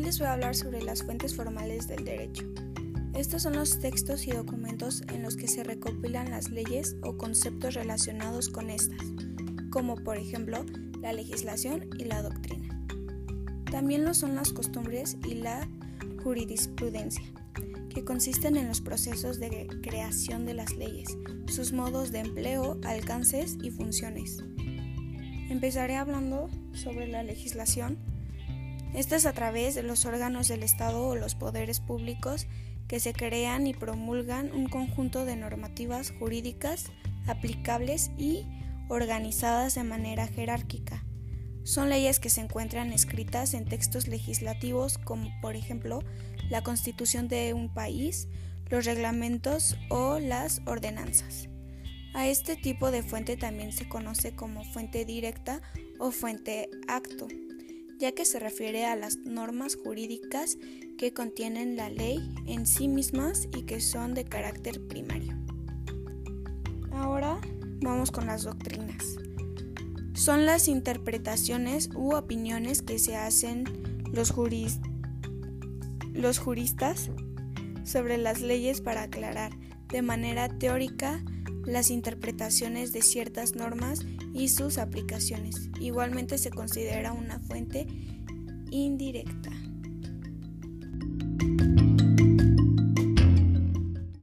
les voy a hablar sobre las fuentes formales del derecho. Estos son los textos y documentos en los que se recopilan las leyes o conceptos relacionados con estas, como por ejemplo la legislación y la doctrina. También lo son las costumbres y la jurisprudencia, que consisten en los procesos de creación de las leyes, sus modos de empleo, alcances y funciones. Empezaré hablando sobre la legislación. Esta es a través de los órganos del Estado o los poderes públicos que se crean y promulgan un conjunto de normativas jurídicas aplicables y organizadas de manera jerárquica. Son leyes que se encuentran escritas en textos legislativos como por ejemplo la constitución de un país, los reglamentos o las ordenanzas. A este tipo de fuente también se conoce como fuente directa o fuente acto, ya que se refiere a las normas jurídicas que contienen la ley en sí mismas y que son de carácter primario. Ahora vamos con las doctrinas. Son las interpretaciones u opiniones que se hacen los, los juristas sobre las leyes para aclarar de manera teórica las interpretaciones de ciertas normas y sus aplicaciones. Igualmente se considera una fuente indirecta.